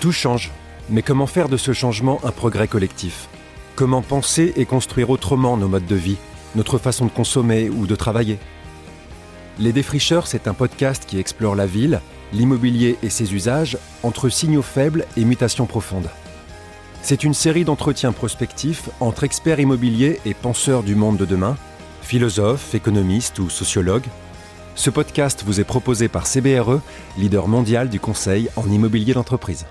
Tout change, mais comment faire de ce changement un progrès collectif? Comment penser et construire autrement nos modes de vie, notre façon de consommer ou de travailler? Les Défricheurs, c'est un podcast qui explore la ville, l'immobilier et ses usages entre signaux faibles et mutations profondes. C'est une série d'entretiens prospectifs entre experts immobiliers et penseurs du monde de demain, philosophes, économistes ou sociologues. Ce podcast vous est proposé par CBRE, leader mondial du conseil en immobilier d'entreprise.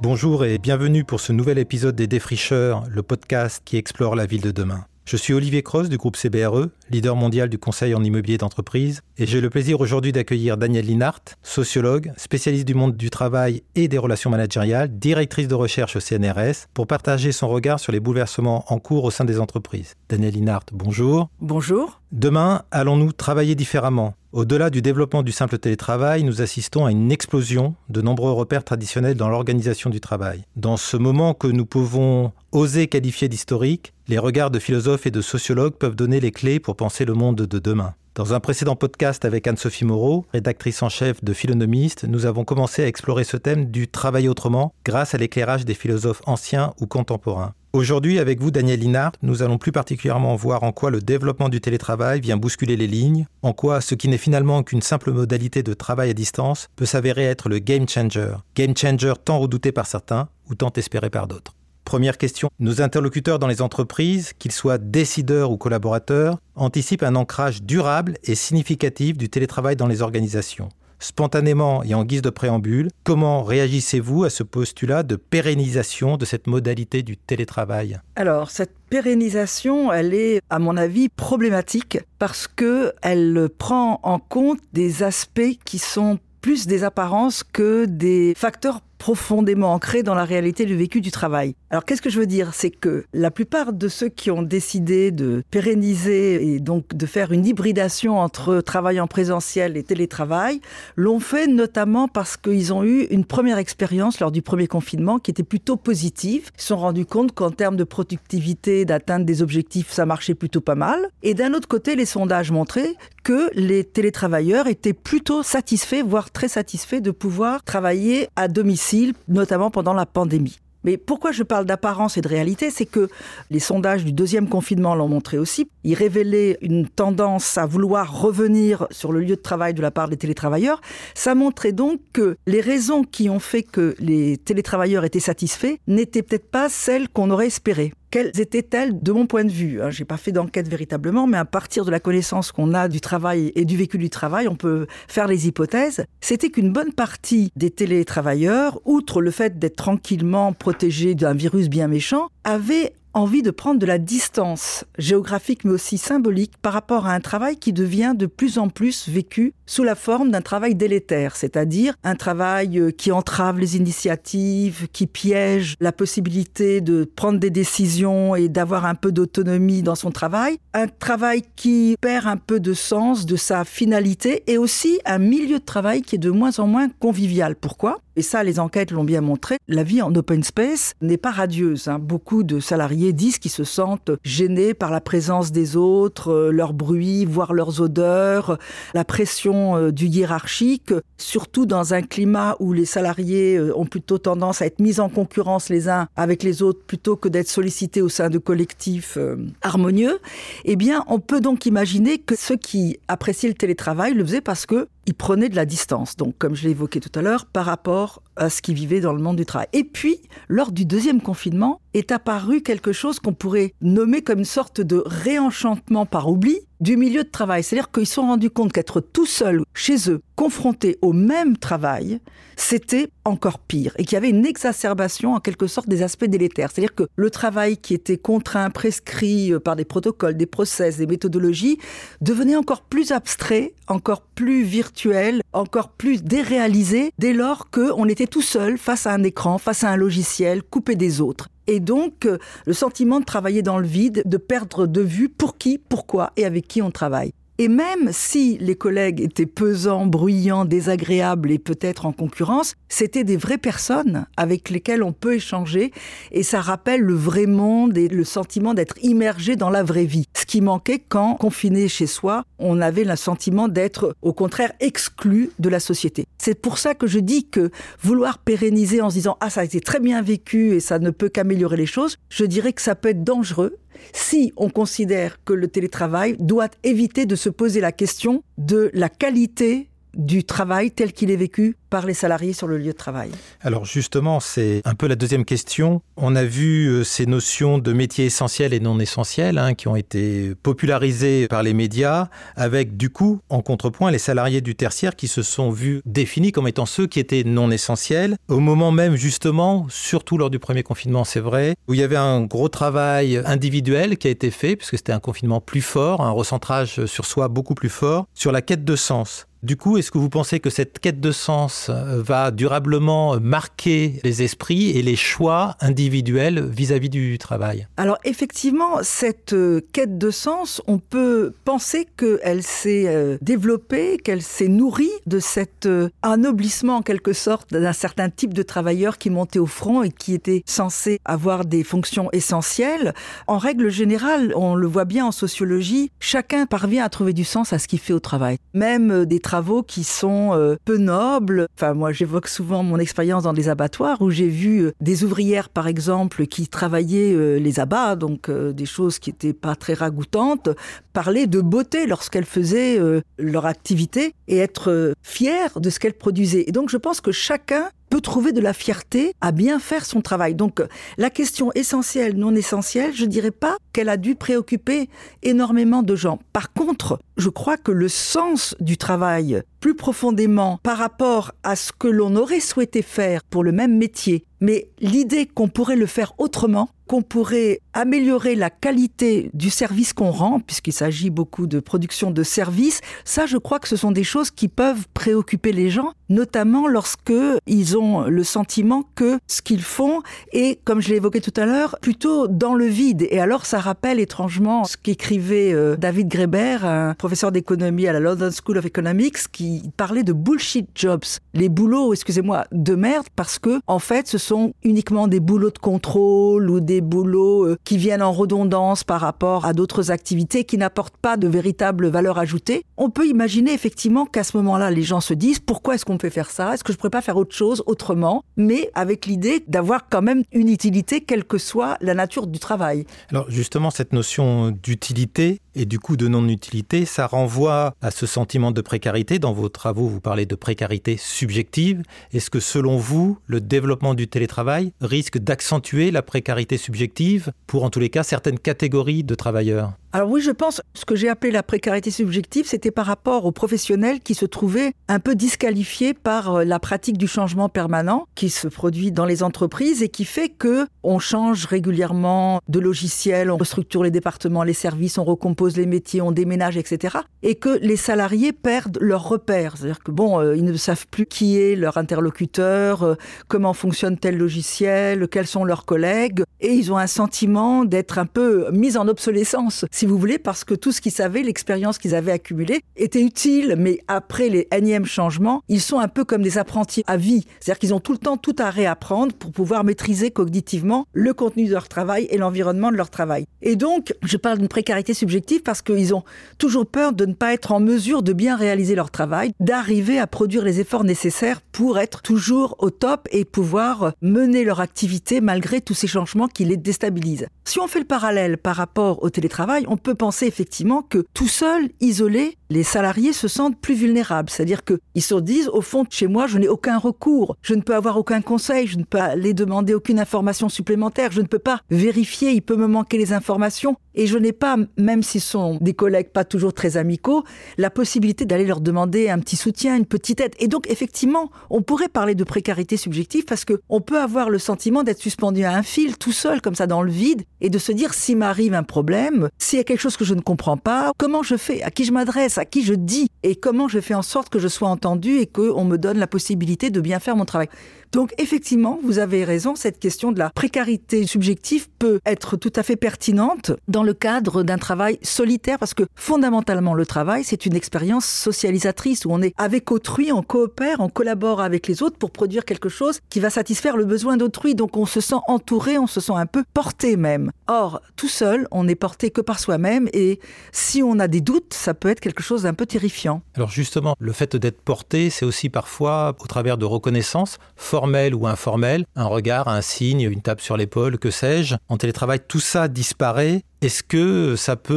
Bonjour et bienvenue pour ce nouvel épisode des Défricheurs, le podcast qui explore la ville de demain. Je suis Olivier Cross du groupe CBRE, leader mondial du conseil en immobilier d'entreprise, et j'ai le plaisir aujourd'hui d'accueillir Danielle Linhart, sociologue, spécialiste du monde du travail et des relations managériales, directrice de recherche au CNRS, pour partager son regard sur les bouleversements en cours au sein des entreprises. Danielle Linhart, bonjour. Bonjour. Demain, allons-nous travailler différemment? Au-delà du développement du simple télétravail, nous assistons à une explosion de nombreux repères traditionnels dans l'organisation du travail. Dans ce moment que nous pouvons oser qualifier d'historique, les regards de philosophes et de sociologues peuvent donner les clés pour penser le monde de demain. Dans un précédent podcast avec Anne-Sophie Moreau, rédactrice en chef de Philonomiste, nous avons commencé à explorer ce thème du travail autrement grâce à l'éclairage des philosophes anciens ou contemporains. Aujourd'hui, avec vous, Daniel Linard, nous allons plus particulièrement voir en quoi le développement du télétravail vient bousculer les lignes, en quoi ce qui n'est finalement qu'une simple modalité de travail à distance peut s'avérer être le game changer. Game changer tant redouté par certains ou tant espéré par d'autres. Première question, nos interlocuteurs dans les entreprises, qu'ils soient décideurs ou collaborateurs, anticipent un ancrage durable et significatif du télétravail dans les organisations. Spontanément et en guise de préambule, comment réagissez-vous à ce postulat de pérennisation de cette modalité du télétravail? Alors, cette pérennisation, elle est, à mon avis, problématique parce qu'elle prend en compte des aspects qui sont plus des apparences que des facteurs profondément ancrés dans la réalité du vécu du travail. Alors qu'est-ce que je veux dire? C'est que la plupart de ceux qui ont décidé de pérenniser et donc de faire une hybridation entre travail en présentiel et télétravail l'ont fait notamment parce qu'ils ont eu une première expérience lors du premier confinement qui était plutôt positive. Ils se sont rendus compte qu'en termes de productivité, d'atteinte des objectifs, ça marchait plutôt pas mal. Et d'un autre côté, les sondages montraient que les télétravailleurs étaient plutôt satisfaits, voire très satisfaits de pouvoir travailler à domicile notamment pendant la pandémie. Mais pourquoi je parle d'apparence et de réalité C'est que les sondages du deuxième confinement l'ont montré aussi. Ils révélaient une tendance à vouloir revenir sur le lieu de travail de la part des télétravailleurs. Ça montrait donc que les raisons qui ont fait que les télétravailleurs étaient satisfaits n'étaient peut-être pas celles qu'on aurait espérées. Quelles étaient-elles de mon point de vue hein? J'ai pas fait d'enquête véritablement, mais à partir de la connaissance qu'on a du travail et du vécu du travail, on peut faire les hypothèses. C'était qu'une bonne partie des télétravailleurs, outre le fait d'être tranquillement protégés d'un virus bien méchant, avaient envie de prendre de la distance géographique mais aussi symbolique par rapport à un travail qui devient de plus en plus vécu sous la forme d'un travail délétère, c'est-à-dire un travail euh, qui entrave les initiatives, qui piège la possibilité de prendre des décisions et d'avoir un peu d'autonomie dans son travail, un travail qui perd un peu de sens de sa finalité et aussi un milieu de travail qui est de moins en moins convivial. Pourquoi? Et ça, les enquêtes l'ont bien montré, la vie en open space n'est pas radieuse. Hein. Beaucoup de salariés disent qu'ils se sentent gênés par la présence des autres, euh, leur bruit, voire leurs odeurs, la pression euh, du hiérarchique, surtout dans un climat où les salariés euh, ont plutôt tendance à être mis en concurrence les uns avec les autres plutôt que d'être sollicités au sein de collectifs harmonieux. Eh bien, on peut donc imaginer que ceux qui appréciaient le télétravail le faisaient parce que il prenait de la distance, donc comme je l'ai évoqué tout à l'heure, par rapport à ce qu'il vivait dans le monde du travail. Et puis, lors du deuxième confinement, est apparu quelque chose qu'on pourrait nommer comme une sorte de réenchantement par oubli du milieu de travail. C'est-à-dire qu'ils se sont rendus compte qu'être tout seul chez eux, confrontés au même travail, c'était encore pire et qu'il y avait une exacerbation en quelque sorte des aspects délétères. C'est-à-dire que le travail qui était contraint, prescrit euh, par des protocoles, des process, des méthodologies, devenait encore plus abstrait, encore plus virtuel, encore plus déréalisé dès lors qu'on était tout seul face à un écran, face à un logiciel, coupé des autres et donc euh, le sentiment de travailler dans le vide, de perdre de vue pour qui, pourquoi et avec qui on travaille. Et même si les collègues étaient pesants, bruyants, désagréables et peut-être en concurrence, c'était des vraies personnes avec lesquelles on peut échanger et ça rappelle le vrai monde et le sentiment d'être immergé dans la vraie vie. Ce qui manquait quand, confiné chez soi, on avait le sentiment d'être au contraire exclu de la société. C'est pour ça que je dis que vouloir pérenniser en se disant ah ça a été très bien vécu et ça ne peut qu'améliorer les choses, je dirais que ça peut être dangereux si on considère que le télétravail doit éviter de se poser la question de la qualité du travail tel qu'il est vécu par les salariés sur le lieu de travail Alors justement, c'est un peu la deuxième question. On a vu euh, ces notions de métiers essentiels et non essentiels hein, qui ont été popularisées par les médias, avec du coup, en contrepoint, les salariés du tertiaire qui se sont vus définis comme étant ceux qui étaient non essentiels, au moment même justement, surtout lors du premier confinement, c'est vrai, où il y avait un gros travail individuel qui a été fait, puisque c'était un confinement plus fort, un recentrage sur soi beaucoup plus fort, sur la quête de sens. Du coup, est-ce que vous pensez que cette quête de sens euh, va durablement marquer les esprits et les choix individuels vis-à-vis du travail? Alors effectivement, cette euh, quête de sens, on peut penser qu'elle s'est euh, développée, qu'elle s'est nourrie de cet anoblissement en quelque sorte d'un certain type de travailleurs qui montaient au front et qui étaient censés avoir des fonctions essentielles. En règle générale, on le voit bien en sociologie, chacun parvient à trouver du sens à ce qu'il fait au travail. Même des travaux qui sont euh, peu nobles. Enfin, moi, j'évoque souvent mon expérience dans les abattoirs où j'ai vu euh, des ouvrières, par exemple, qui travaillaient euh, les abats, donc des choses qui n'étaient pas très ragoûtantes, parler de beauté lorsqu'elles faisaient leur activité et être fières de ce qu'elles produisaient. Et donc, je pense que chacun peut trouver de la fierté à bien faire son travail. Donc la question essentielle, non essentielle, je dirais pas qu'elle a dû préoccuper énormément de gens. Par contre, je crois que le sens du travail, plus profondément par rapport à ce que l'on aurait souhaité faire pour le même métier, mais l'idée qu'on pourrait le faire autrement, qu'on pourrait améliorer la qualité du service qu'on rend, puisqu'il s'agit beaucoup de production de services, ça je crois que ce sont des choses qui peuvent préoccuper les gens, notamment lorsque ils ont le sentiment que ce qu'ils font est, comme je l'ai évoqué tout à l'heure, plutôt dans le vide. Et alors ça rappelle étrangement ce qu'écrivait euh, David Greber, un professeur d'économie à la London School of Economics, qui parlait de bullshit jobs, les boulots, excusez-moi, de merde, parce que en fait ce sont uniquement des boulots de contrôle ou des boulots euh, qui viennent en redondance par rapport à d'autres activités qui n'apportent pas de véritable valeur ajoutée, on peut imaginer effectivement qu'à ce moment-là, les gens se disent pourquoi est-ce qu'on peut faire ça? Est-ce que je ne pourrais pas faire autre chose autrement? Mais avec l'idée d'avoir quand même une utilité, quelle que soit la nature du travail. Alors justement, cette notion d'utilité et du coup de non-utilité, ça renvoie à ce sentiment de précarité. Dans vos travaux, vous parlez de précarité subjective. Est-ce que selon vous, le développement du télétravail risque d'accentuer la précarité subjective subjective pour en tous les cas certaines catégories de travailleurs alors oui, je pense, ce que j'ai appelé la précarité subjective, c'était par rapport aux professionnels qui se trouvaient un peu disqualifiés par euh, la pratique du changement permanent qui se produit dans les entreprises et qui fait que on change régulièrement de logiciel, on restructure les départements, les services, on recompose les métiers, on déménage, etc. Et que les salariés perdent leurs repères. C'est-à-dire que bon, euh, ils ne savent plus qui est leur interlocuteur, euh, comment fonctionne tel logiciel, quels sont leurs collègues, et ils ont un sentiment d'être un peu mis en obsolescence si vous voulez, parce que tout ce qu'ils savaient, l'expérience qu'ils avaient accumulée, était utile, mais après les énièmes changements, ils sont un peu comme des apprentis à vie. C'est-à-dire qu'ils ont tout le temps tout à réapprendre pour pouvoir maîtriser cognitivement le contenu de leur travail et l'environnement de leur travail. Et donc, je parle d'une précarité subjective parce qu'ils ont toujours peur de ne pas être en mesure de bien réaliser leur travail, d'arriver à produire les efforts nécessaires pour être toujours au top et pouvoir mener leur activité malgré tous ces changements qui les déstabilisent. Si on fait le parallèle par rapport au télétravail, on peut penser effectivement que tout seul, isolé, les salariés se sentent plus vulnérables. C'est-à-dire qu'ils se disent, au fond, chez moi, je n'ai aucun recours, je ne peux avoir aucun conseil, je ne peux aller demander aucune information supplémentaire, je ne peux pas vérifier, il peut me manquer les informations. Et je n'ai pas, même s'ils sont des collègues pas toujours très amicaux, la possibilité d'aller leur demander un petit soutien, une petite aide. Et donc, effectivement, on pourrait parler de précarité subjective parce que on peut avoir le sentiment d'être suspendu à un fil tout seul, comme ça, dans le vide, et de se dire, s'il m'arrive un problème, s'il y a quelque chose que je ne comprends pas, comment je fais, à qui je m'adresse, à qui je dis, et comment je fais en sorte que je sois entendu et qu'on me donne la possibilité de bien faire mon travail. Donc effectivement, vous avez raison, cette question de la précarité subjective peut être tout à fait pertinente dans le cadre d'un travail solitaire parce que fondamentalement le travail c'est une expérience socialisatrice où on est avec autrui, on coopère, on collabore avec les autres pour produire quelque chose qui va satisfaire le besoin d'autrui. Donc on se sent entouré, on se sent un peu porté même. Or, tout seul, on n'est porté que par soi-même et si on a des doutes, ça peut être quelque chose d'un peu terrifiant. Alors justement, le fait d'être porté, c'est aussi parfois au travers de reconnaissances, formelles ou informelles, un regard, un signe, une tape sur l'épaule, que sais-je. En télétravail, tout ça disparaît est-ce que ça peut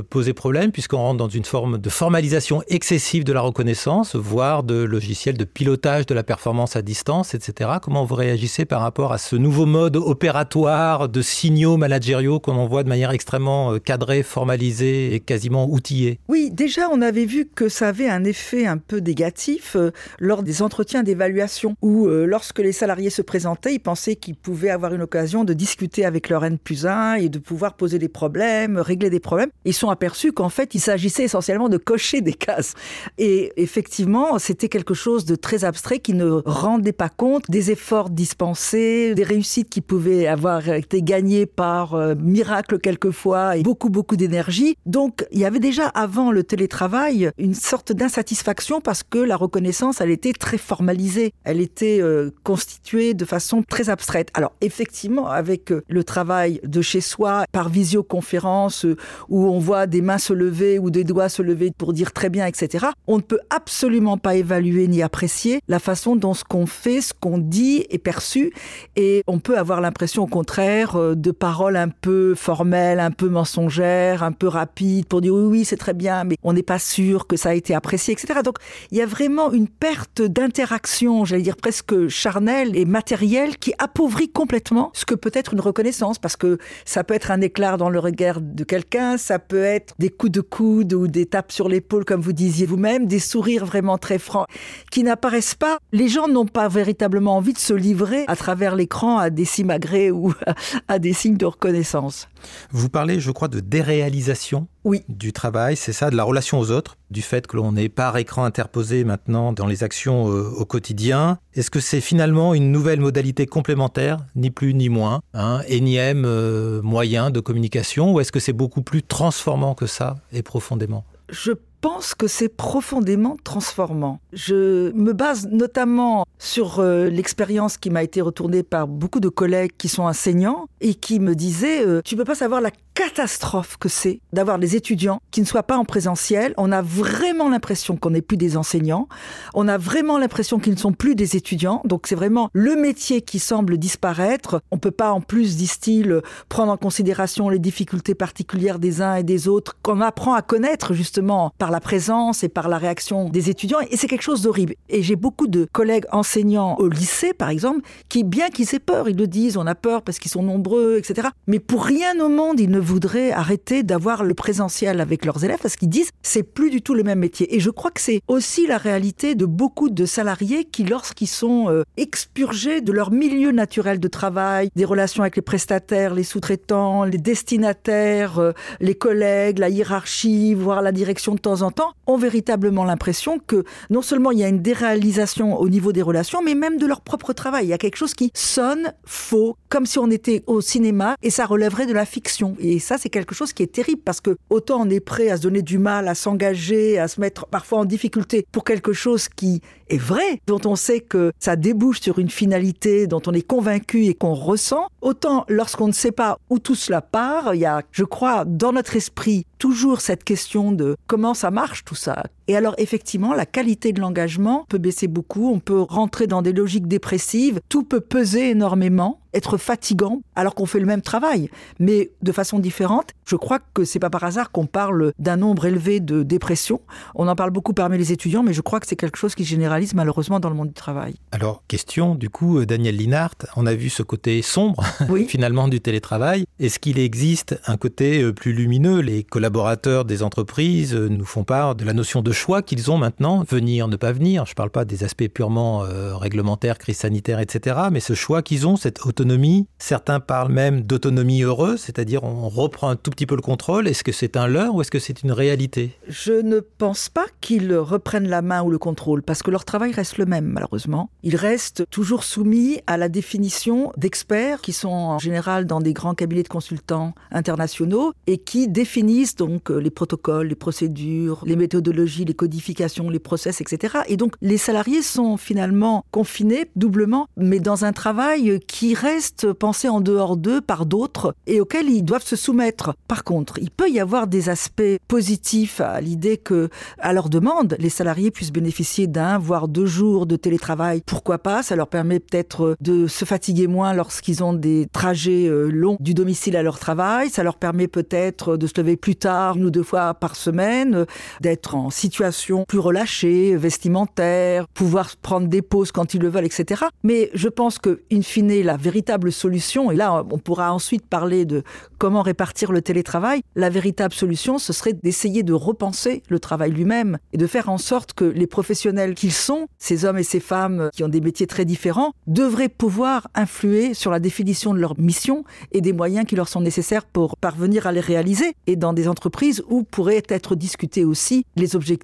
euh, poser problème puisqu'on rentre dans une forme de formalisation excessive de la reconnaissance, voire de logiciels de pilotage de la performance à distance, etc. Comment vous réagissez par rapport à ce nouveau mode opératoire de signaux managériaux qu'on envoie de manière extrêmement euh, cadrée, formalisée et quasiment outillée? Oui, déjà on avait vu que ça avait un effet un peu négatif euh, lors des entretiens d'évaluation où lorsque les salariés se présentaient, ils pensaient qu'ils pouvaient avoir une occasion de discuter avec leur N plus 1 et de pouvoir poser des problèmes, régler des problèmes. Ils sont aperçus qu'en fait, il s'agissait essentiellement de cocher des cases. Et effectivement, c'était quelque chose de très abstrait qui ne rendait pas compte des efforts dispensés, des réussites qui pouvaient avoir été gagnées par euh, miracle quelquefois et beaucoup, beaucoup d'énergie. Donc, il y avait déjà avant le télétravail une sorte d'insatisfaction parce que la reconnaissance, elle était très formalisée. Elle était euh, constituée de façon très abstraite. Alors, effectivement, avec euh, le travail de chez soi par visio conférences euh, où on voit des mains se lever ou des doigts se lever pour dire très bien, etc. On ne peut absolument pas évaluer ni apprécier la façon dont ce qu'on fait, ce qu'on dit est perçu. Et on peut avoir l'impression, au contraire, euh, de paroles un peu formelles, un peu mensongères, un peu rapides pour dire oui, oui, c'est très bien, mais on n'est pas sûr que ça a été apprécié, etc. Donc, il y a vraiment une perte d'interaction, j'allais dire presque charnelle et matérielle qui appauvrit complètement ce que peut être une reconnaissance parce que ça peut être un éclat dans le regard de quelqu'un, ça peut être des coups de coude ou des tapes sur l'épaule, comme vous disiez vous-même, des sourires vraiment très francs qui n'apparaissent pas. Les gens n'ont pas véritablement envie de se livrer à travers l'écran à des simagrées ou à des signes de reconnaissance. Vous parlez, je crois, de déréalisation oui. du travail, c'est ça, de la relation aux autres, du fait que l'on n'est par écran interposé maintenant dans les actions euh, au quotidien. Est-ce que c'est finalement une nouvelle modalité complémentaire, ni plus ni moins, un énième euh, moyen de communication, ou est-ce que c'est beaucoup plus transformant que ça et profondément? Je pense que c'est profondément transformant. Je me base notamment sur euh, l'expérience qui m'a été retournée par beaucoup de collègues qui sont enseignants et qui me disaient euh, tu peux pas savoir la catastrophe que c'est d'avoir des étudiants qui ne soient pas en présentiel. On a vraiment l'impression qu'on n'est plus des enseignants. On a vraiment l'impression qu'ils ne sont plus des étudiants. Donc c'est vraiment le métier qui semble disparaître. On peut pas en plus, disent-ils, prendre en considération les difficultés particulières des uns et des autres qu'on apprend à connaître justement par la présence et par la réaction des étudiants. Et c'est quelque chose d'horrible. Et j'ai beaucoup de collègues enseignants au lycée, par exemple, qui, bien qu'ils aient peur, ils le disent, on a peur parce qu'ils sont nombreux, etc. Mais pour rien au monde, ils ne voudraient arrêter d'avoir le présentiel avec leurs élèves parce qu'ils disent c'est plus du tout le même métier. Et je crois que c'est aussi la réalité de beaucoup de salariés qui, lorsqu'ils sont euh, expurgés de leur milieu naturel de travail, des relations avec les prestataires, les sous-traitants, les destinataires, euh, les collègues, la hiérarchie, voire la direction de temps en temps, ont véritablement l'impression que non seulement il y a une déréalisation au niveau des relations, mais même de leur propre travail. Il y a quelque chose qui sonne faux, comme si on était au cinéma et ça relèverait de la fiction. Et ça, c'est quelque chose qui est terrible parce que autant on est prêt à se donner du mal, à s'engager, à se mettre parfois en difficulté pour quelque chose qui est vrai, dont on sait que ça débouche sur une finalité dont on est convaincu et qu'on ressent, autant lorsqu'on ne sait pas où tout cela part, il y a, je crois, dans notre esprit toujours cette question de comment ça marche tout ça. Et alors effectivement, la qualité de l'engagement peut baisser beaucoup, on peut rentrer dans des logiques dépressives, tout peut peser énormément, être fatigant alors qu'on fait le même travail, mais de façon différente. Je crois que c'est pas par hasard qu'on parle d'un nombre élevé de dépression. On en parle beaucoup parmi les étudiants, mais je crois que c'est quelque chose qui se généralise malheureusement dans le monde du travail. Alors, question du coup, euh, Daniel Linhart, on a vu ce côté sombre finalement du télétravail. Est-ce qu'il existe un côté euh, plus lumineux? Les collaborateurs des entreprises euh, nous font part de la notion de choix qu'ils ont maintenant, venir, ne pas venir. Je ne parle pas des aspects purement réglementaires, crise sanitaire, etc., mais ce choix qu'ils ont, cette autonomie. Certains parlent même d'autonomie heureuse, c'est-à-dire on reprend un tout petit peu le contrôle. Est-ce que c'est un leurre ou est-ce que c'est une réalité? Je ne pense pas qu'ils reprennent la main ou le contrôle, parce que leur travail reste le même, malheureusement. Ils restent toujours soumis à la définition d'experts qui sont en général dans des grands cabinets de consultants internationaux et qui définissent donc les protocoles, les procédures, les méthodologies, les codifications, les process, etc. Et donc les salariés sont finalement confinés doublement, mais dans un travail qui reste pensé en dehors d'eux par d'autres et auquel ils doivent se soumettre. Par contre, il peut y avoir des aspects positifs à l'idée que, à leur demande, les salariés puissent bénéficier d'un, voire deux jours de télétravail. Pourquoi pas? Ça leur permet peut-être de se fatiguer moins lorsqu'ils ont des trajets euh, longs du domicile à leur travail. Ça leur permet peut-être de se lever plus tard, une ou deux fois par semaine, d'être en situation plus relâchée, vestimentaire, pouvoir prendre des pauses quand ils le veulent, etc. Mais je pense que, in fine, la véritable solution, et là, on pourra ensuite parler de comment répartir le télétravail, la véritable solution, ce serait d'essayer de repenser le travail lui-même et de faire en sorte que les professionnels qu'ils sont, ces hommes et ces femmes qui ont des métiers très différents, devraient pouvoir influer sur la définition de leur mission et des moyens qui leur sont nécessaires pour parvenir à les réaliser. Et dans des entreprises où pourraient être discutés aussi les objectifs,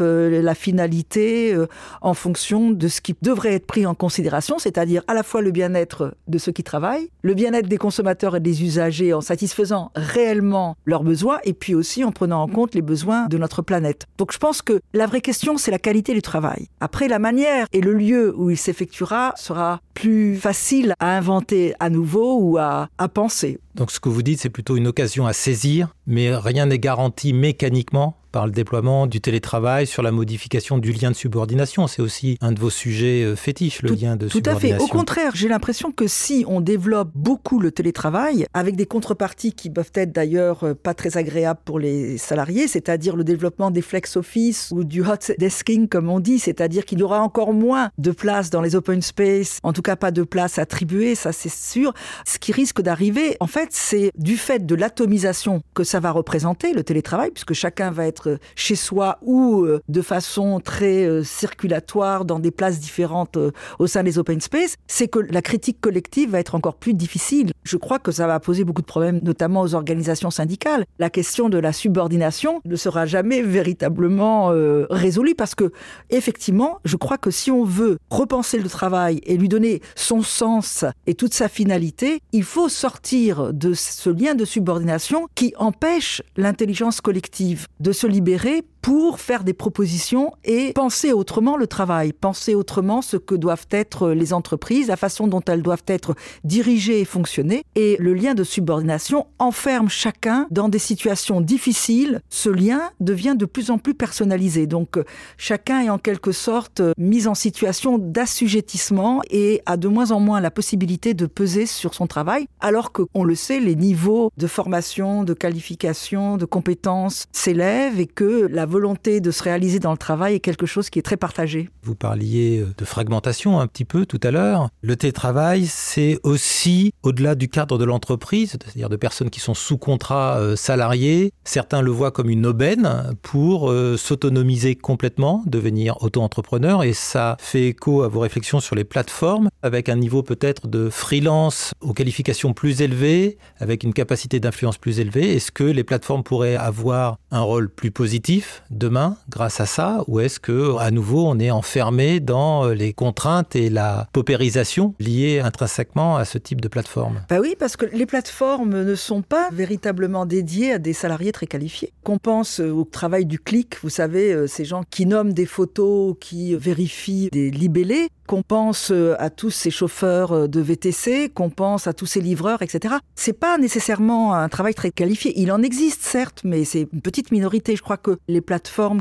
euh, la finalité, euh, en fonction de ce qui devrait être pris en considération, c'est-à-dire à la fois le bien-être de ceux qui travaillent, le bien-être des consommateurs et des usagers en satisfaisant réellement leurs besoins, et puis aussi en prenant en compte les besoins de notre planète. Donc je pense que la vraie question, c'est la qualité du travail. Après, la manière et le lieu où il s'effectuera sera plus facile à inventer à nouveau ou à, à penser. Donc ce que vous dites, c'est plutôt une occasion à saisir, mais rien n'est garanti mécaniquement par le déploiement du télétravail, sur la modification du lien de subordination. C'est aussi un de vos sujets euh, fétiches, le lien de subordination. Tout à fait. Au contraire, j'ai l'impression que si on développe beaucoup le télétravail, avec des contreparties qui peuvent être d'ailleurs euh, pas très agréables pour les salariés, c'est-à-dire le développement des flex office ou du hot desking, comme on dit, c'est-à-dire qu'il y aura encore moins de place dans les open space, en tout cas pas de place attribuée, ça c'est sûr. Ce qui risque d'arriver, en fait, c'est du fait de l'atomisation que ça va représenter, le télétravail, puisque chacun va être chez soi ou euh, de façon très euh, circulatoire dans des places différentes euh, au sein des open space, c'est que la critique collective va être encore plus difficile. Je crois que ça va poser beaucoup de problèmes, notamment aux organisations syndicales. La question de la subordination ne sera jamais véritablement résolue parce que, effectivement, je crois que si on veut repenser le travail et lui donner son sens et toute sa finalité, il faut sortir de ce lien de subordination qui empêche l'intelligence collective de se libérer pour faire des propositions et penser autrement le travail, penser autrement ce que doivent être les entreprises, la façon dont elles doivent être dirigées et fonctionner. Et le lien de subordination enferme chacun dans des situations difficiles. Ce lien devient de plus en plus personnalisé. Donc chacun est en quelque sorte mis en situation d'assujettissement et a de moins en moins la possibilité de peser sur son travail, alors que, on le sait, les niveaux de formation, de qualification, de compétences s'élèvent et que la de se réaliser dans le travail est quelque chose qui est très partagé. Vous parliez euh, de fragmentation un petit peu tout à l'heure. Le télétravail, c'est aussi au-delà du cadre de l'entreprise, c'est-à-dire de personnes qui sont sous contrat euh, salarié. Certains le voient comme une aubaine pour euh, s'autonomiser complètement, devenir auto-entrepreneur. Et ça fait écho à vos réflexions sur les plateformes, avec un niveau peut-être de freelance aux qualifications plus élevées, avec une capacité d'influence plus élevée. Est-ce que les plateformes pourraient avoir un rôle plus positif demain grâce à ça ou est-ce que à nouveau on est enfermé dans euh, les contraintes et la paupérisation liées intrinsèquement à ce type de plateforme? Bah oui, parce que les plateformes ne sont pas véritablement dédiées à des salariés très qualifiés. Qu'on pense euh, au travail du clic, vous savez, euh, ces gens qui nomment des photos, qui vérifient des libellés, qu'on pense à tous ces chauffeurs de VTC, qu'on pense à tous ces livreurs, etc. C'est pas nécessairement un travail très qualifié. Il en existe certes, mais c'est une petite minorité. Je crois que les plateformes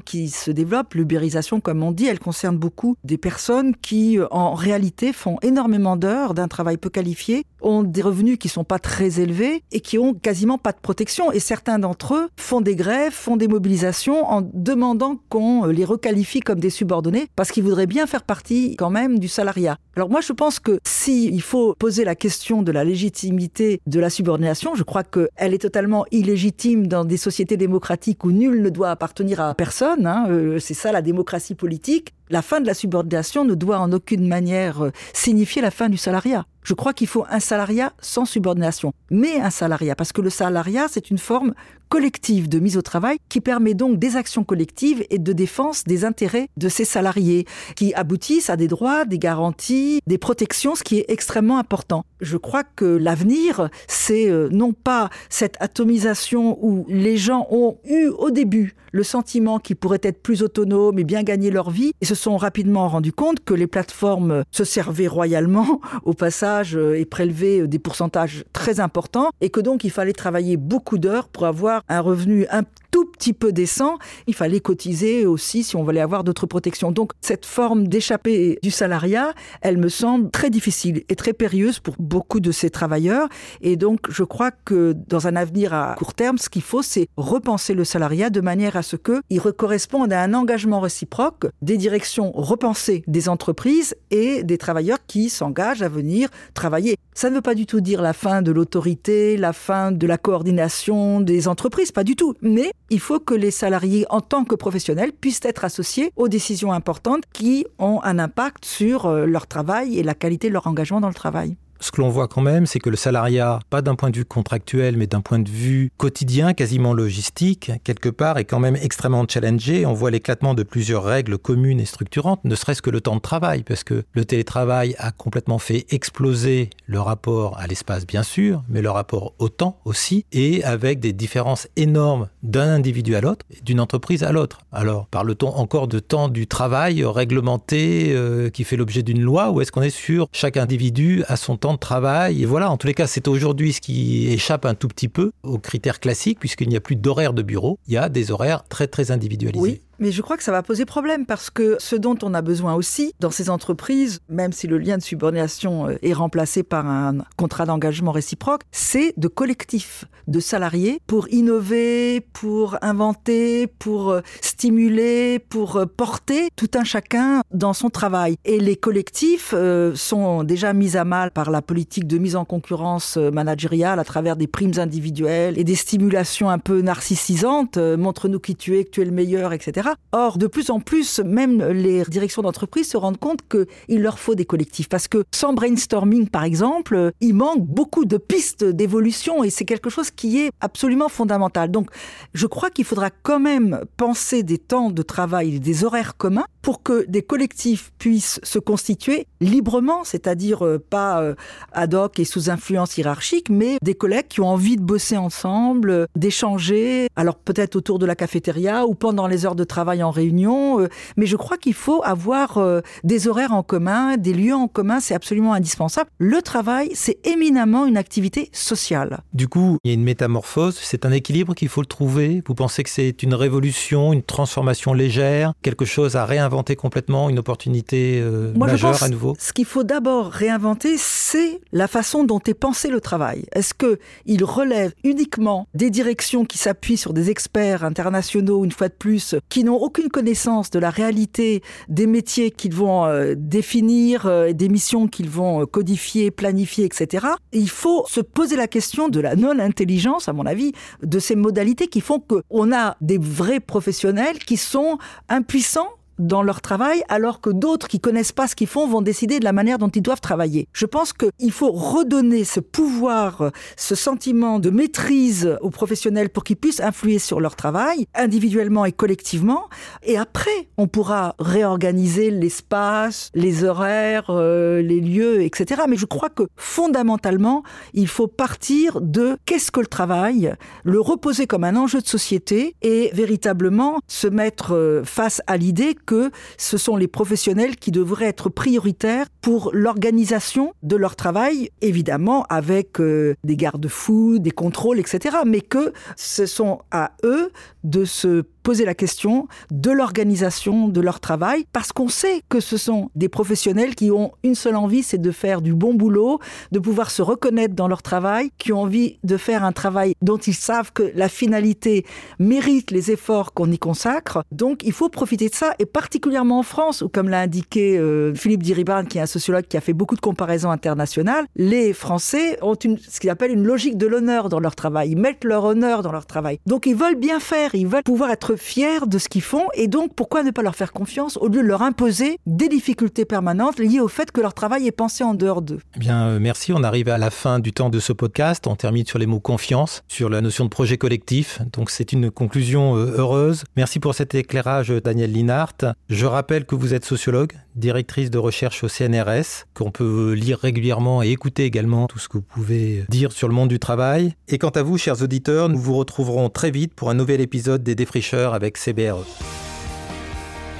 qui se développent, l'ubérisation comme on dit, elle concerne beaucoup des personnes qui euh, en réalité font énormément d'heures d'un travail peu qualifié, ont des revenus qui sont pas très élevés et qui ont quasiment pas de protection. Et certains d'entre eux font des grèves, font des mobilisations en demandant qu'on euh, les requalifie comme des subordonnés parce qu'ils voudraient bien faire partie quand même du salariat. Alors moi je pense que si faut poser la question de la légitimité de la subordination, je crois qu'elle est totalement illégitime dans des sociétés démocratiques où nul ne doit appartenir à personne. Hein, euh, c'est ça la démocratie politique. La fin de la subordination ne doit en aucune manière euh, signifier la fin du salariat. Je crois qu'il faut un salariat sans subordination, mais un salariat, parce que le salariat, c'est une forme collective de mise au travail qui permet donc des actions collectives et de défense des intérêts de ces salariés qui aboutissent à des droits, des garanties, des protections, ce qui est extrêmement important. Je crois que l'avenir, c'est euh, non pas cette atomisation où les gens ont eu au début le sentiment qu'ils pourraient être plus autonomes et bien gagner leur vie et se sont rapidement rendus compte que les plateformes se servaient royalement au passage euh, et prélevaient des pourcentages très importants et que donc il fallait travailler beaucoup d'heures pour avoir un revenu tout petit peu décent, il fallait cotiser aussi si on voulait avoir d'autres protections. Donc cette forme d'échapper du salariat, elle me semble très difficile et très périlleuse pour beaucoup de ces travailleurs. Et donc je crois que dans un avenir à court terme, ce qu'il faut, c'est repenser le salariat de manière à ce qu'il corresponde à un engagement réciproque des directions repensées des entreprises et des travailleurs qui s'engagent à venir travailler. Ça ne veut pas du tout dire la fin de l'autorité, la fin de la coordination des entreprises, pas du tout. Mais il faut que les salariés, en tant que professionnels, puissent être associés aux décisions importantes qui ont un impact sur euh, leur travail et la qualité de leur engagement dans le travail ce que l'on voit quand même, c'est que le salariat, pas d'un point de vue contractuel, mais d'un point de vue quotidien, quasiment logistique, quelque part, est quand même extrêmement challengé. On voit l'éclatement de plusieurs règles communes et structurantes, ne serait-ce que le temps de travail, parce que le télétravail a complètement fait exploser le rapport à l'espace, bien sûr, mais le rapport au temps aussi, et avec des différences énormes d'un individu à l'autre, d'une entreprise à l'autre. Alors, parle-t-on encore de temps du travail réglementé euh, qui fait l'objet d'une loi, ou est-ce qu'on est sur chaque individu à son temps de travail. Et voilà, en tous les cas, c'est aujourd'hui ce qui échappe un tout petit peu aux critères classiques, puisqu'il n'y a plus d'horaires de bureau. Il y a des horaires très, très individualisés. Mais je crois que ça va poser problème parce que ce dont on a besoin aussi dans ces entreprises, même si le lien de subordination euh, est remplacé par un contrat d'engagement réciproque, c'est de collectifs de salariés pour innover, pour inventer, pour euh, stimuler, pour euh, porter tout un chacun dans son travail. Et les collectifs sont déjà mis à mal par la politique de mise en concurrence managériale à travers des primes individuelles et des stimulations un peu narcissisantes. Montre-nous qui tu es, que tu es le meilleur, etc. Or, de plus en plus, même les directions d'entreprise se rendent compte qu'il leur faut des collectifs. Parce que sans brainstorming, par exemple, il manque beaucoup de pistes d'évolution et c'est quelque chose qui est absolument fondamental. Donc, je crois qu'il faudra quand même penser des temps de travail, des horaires communs pour que des collectifs puissent se constituer librement, c'est-à-dire euh, pas euh, ad hoc et sous influence hiérarchique, mais des collègues qui ont envie de bosser ensemble, d'échanger, alors peut-être autour de la cafétéria ou pendant les heures de travail en réunion, euh, mais je crois qu'il faut avoir euh, des horaires en commun, des lieux en commun, c'est absolument indispensable. Le travail, c'est éminemment une activité sociale. Du coup, il y a une métamorphose, c'est un équilibre qu'il faut le trouver. Vous pensez que c'est une révolution, une transformation légère, quelque chose à réinventer complètement, une opportunité euh, majeure à nouveau? Ce qu'il faut d'abord réinventer, c'est la façon dont est pensé le travail. Est-ce que il relève uniquement des directions qui s'appuient sur des experts internationaux, une fois de plus, qui n'ont aucune connaissance de la réalité des métiers qu'ils vont euh, définir, euh, des missions qu'ils vont euh, codifier, planifier, etc. il faut se poser la question de la non-intelligence, à mon avis, de ces modalités qui font qu'on a des vrais professionnels qui sont impuissants dans leur travail, alors que d'autres qui connaissent pas ce qu'ils font vont décider de la manière dont ils doivent travailler. Je pense qu'il faut redonner ce pouvoir, ce sentiment de maîtrise aux professionnels pour qu'ils puissent influer sur leur travail, individuellement et collectivement. Et après, on pourra réorganiser l'espace, les horaires, euh, les lieux, etc. Mais je crois que fondamentalement, il faut partir de qu'est-ce que le travail, le reposer comme un enjeu de société et véritablement se mettre euh, face à l'idée que ce sont les professionnels qui devraient être prioritaires pour l'organisation de leur travail, évidemment avec euh, des garde-fous, des contrôles, etc. Mais que ce sont à eux de se poser la question de l'organisation de leur travail, parce qu'on sait que ce sont des professionnels qui ont une seule envie, c'est de faire du bon boulot, de pouvoir se reconnaître dans leur travail, qui ont envie de faire un travail dont ils savent que la finalité mérite les efforts qu'on y consacre. Donc il faut profiter de ça, et particulièrement en France, où comme l'a indiqué euh, Philippe Diribarne, qui est un sociologue qui a fait beaucoup de comparaisons internationales, les Français ont ce qu'ils appellent une logique de l'honneur dans leur travail. Ils mettent leur honneur dans leur travail. Donc ils veulent bien faire ils veulent pouvoir être fiers de ce qu'ils font et donc pourquoi ne pas leur faire confiance au lieu de leur imposer des difficultés permanentes liées au fait que leur travail est pensé en dehors d'eux. Eh bien, euh, merci. On arrive à la fin du temps de ce podcast. On termine sur les mots confiance, sur la notion de projet collectif. Donc, c'est une conclusion euh, heureuse. Merci pour cet éclairage, Daniel Linhart. Je rappelle que vous êtes sociologue, directrice de recherche au CNRS, qu'on peut lire régulièrement et écouter également tout ce que vous pouvez dire sur le monde du travail. Et quant à vous, chers auditeurs, nous vous retrouverons très vite pour un nouvel Défricheurs avec CBRE.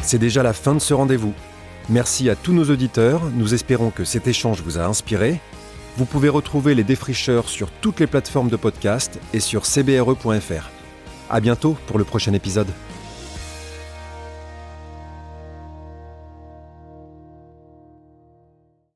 C'est déjà la fin de ce rendez-vous. Merci à tous nos auditeurs, nous espérons que cet échange vous a inspiré. Vous pouvez retrouver les défricheurs sur toutes les plateformes de podcast et sur cbre.fr. À bientôt pour le prochain épisode.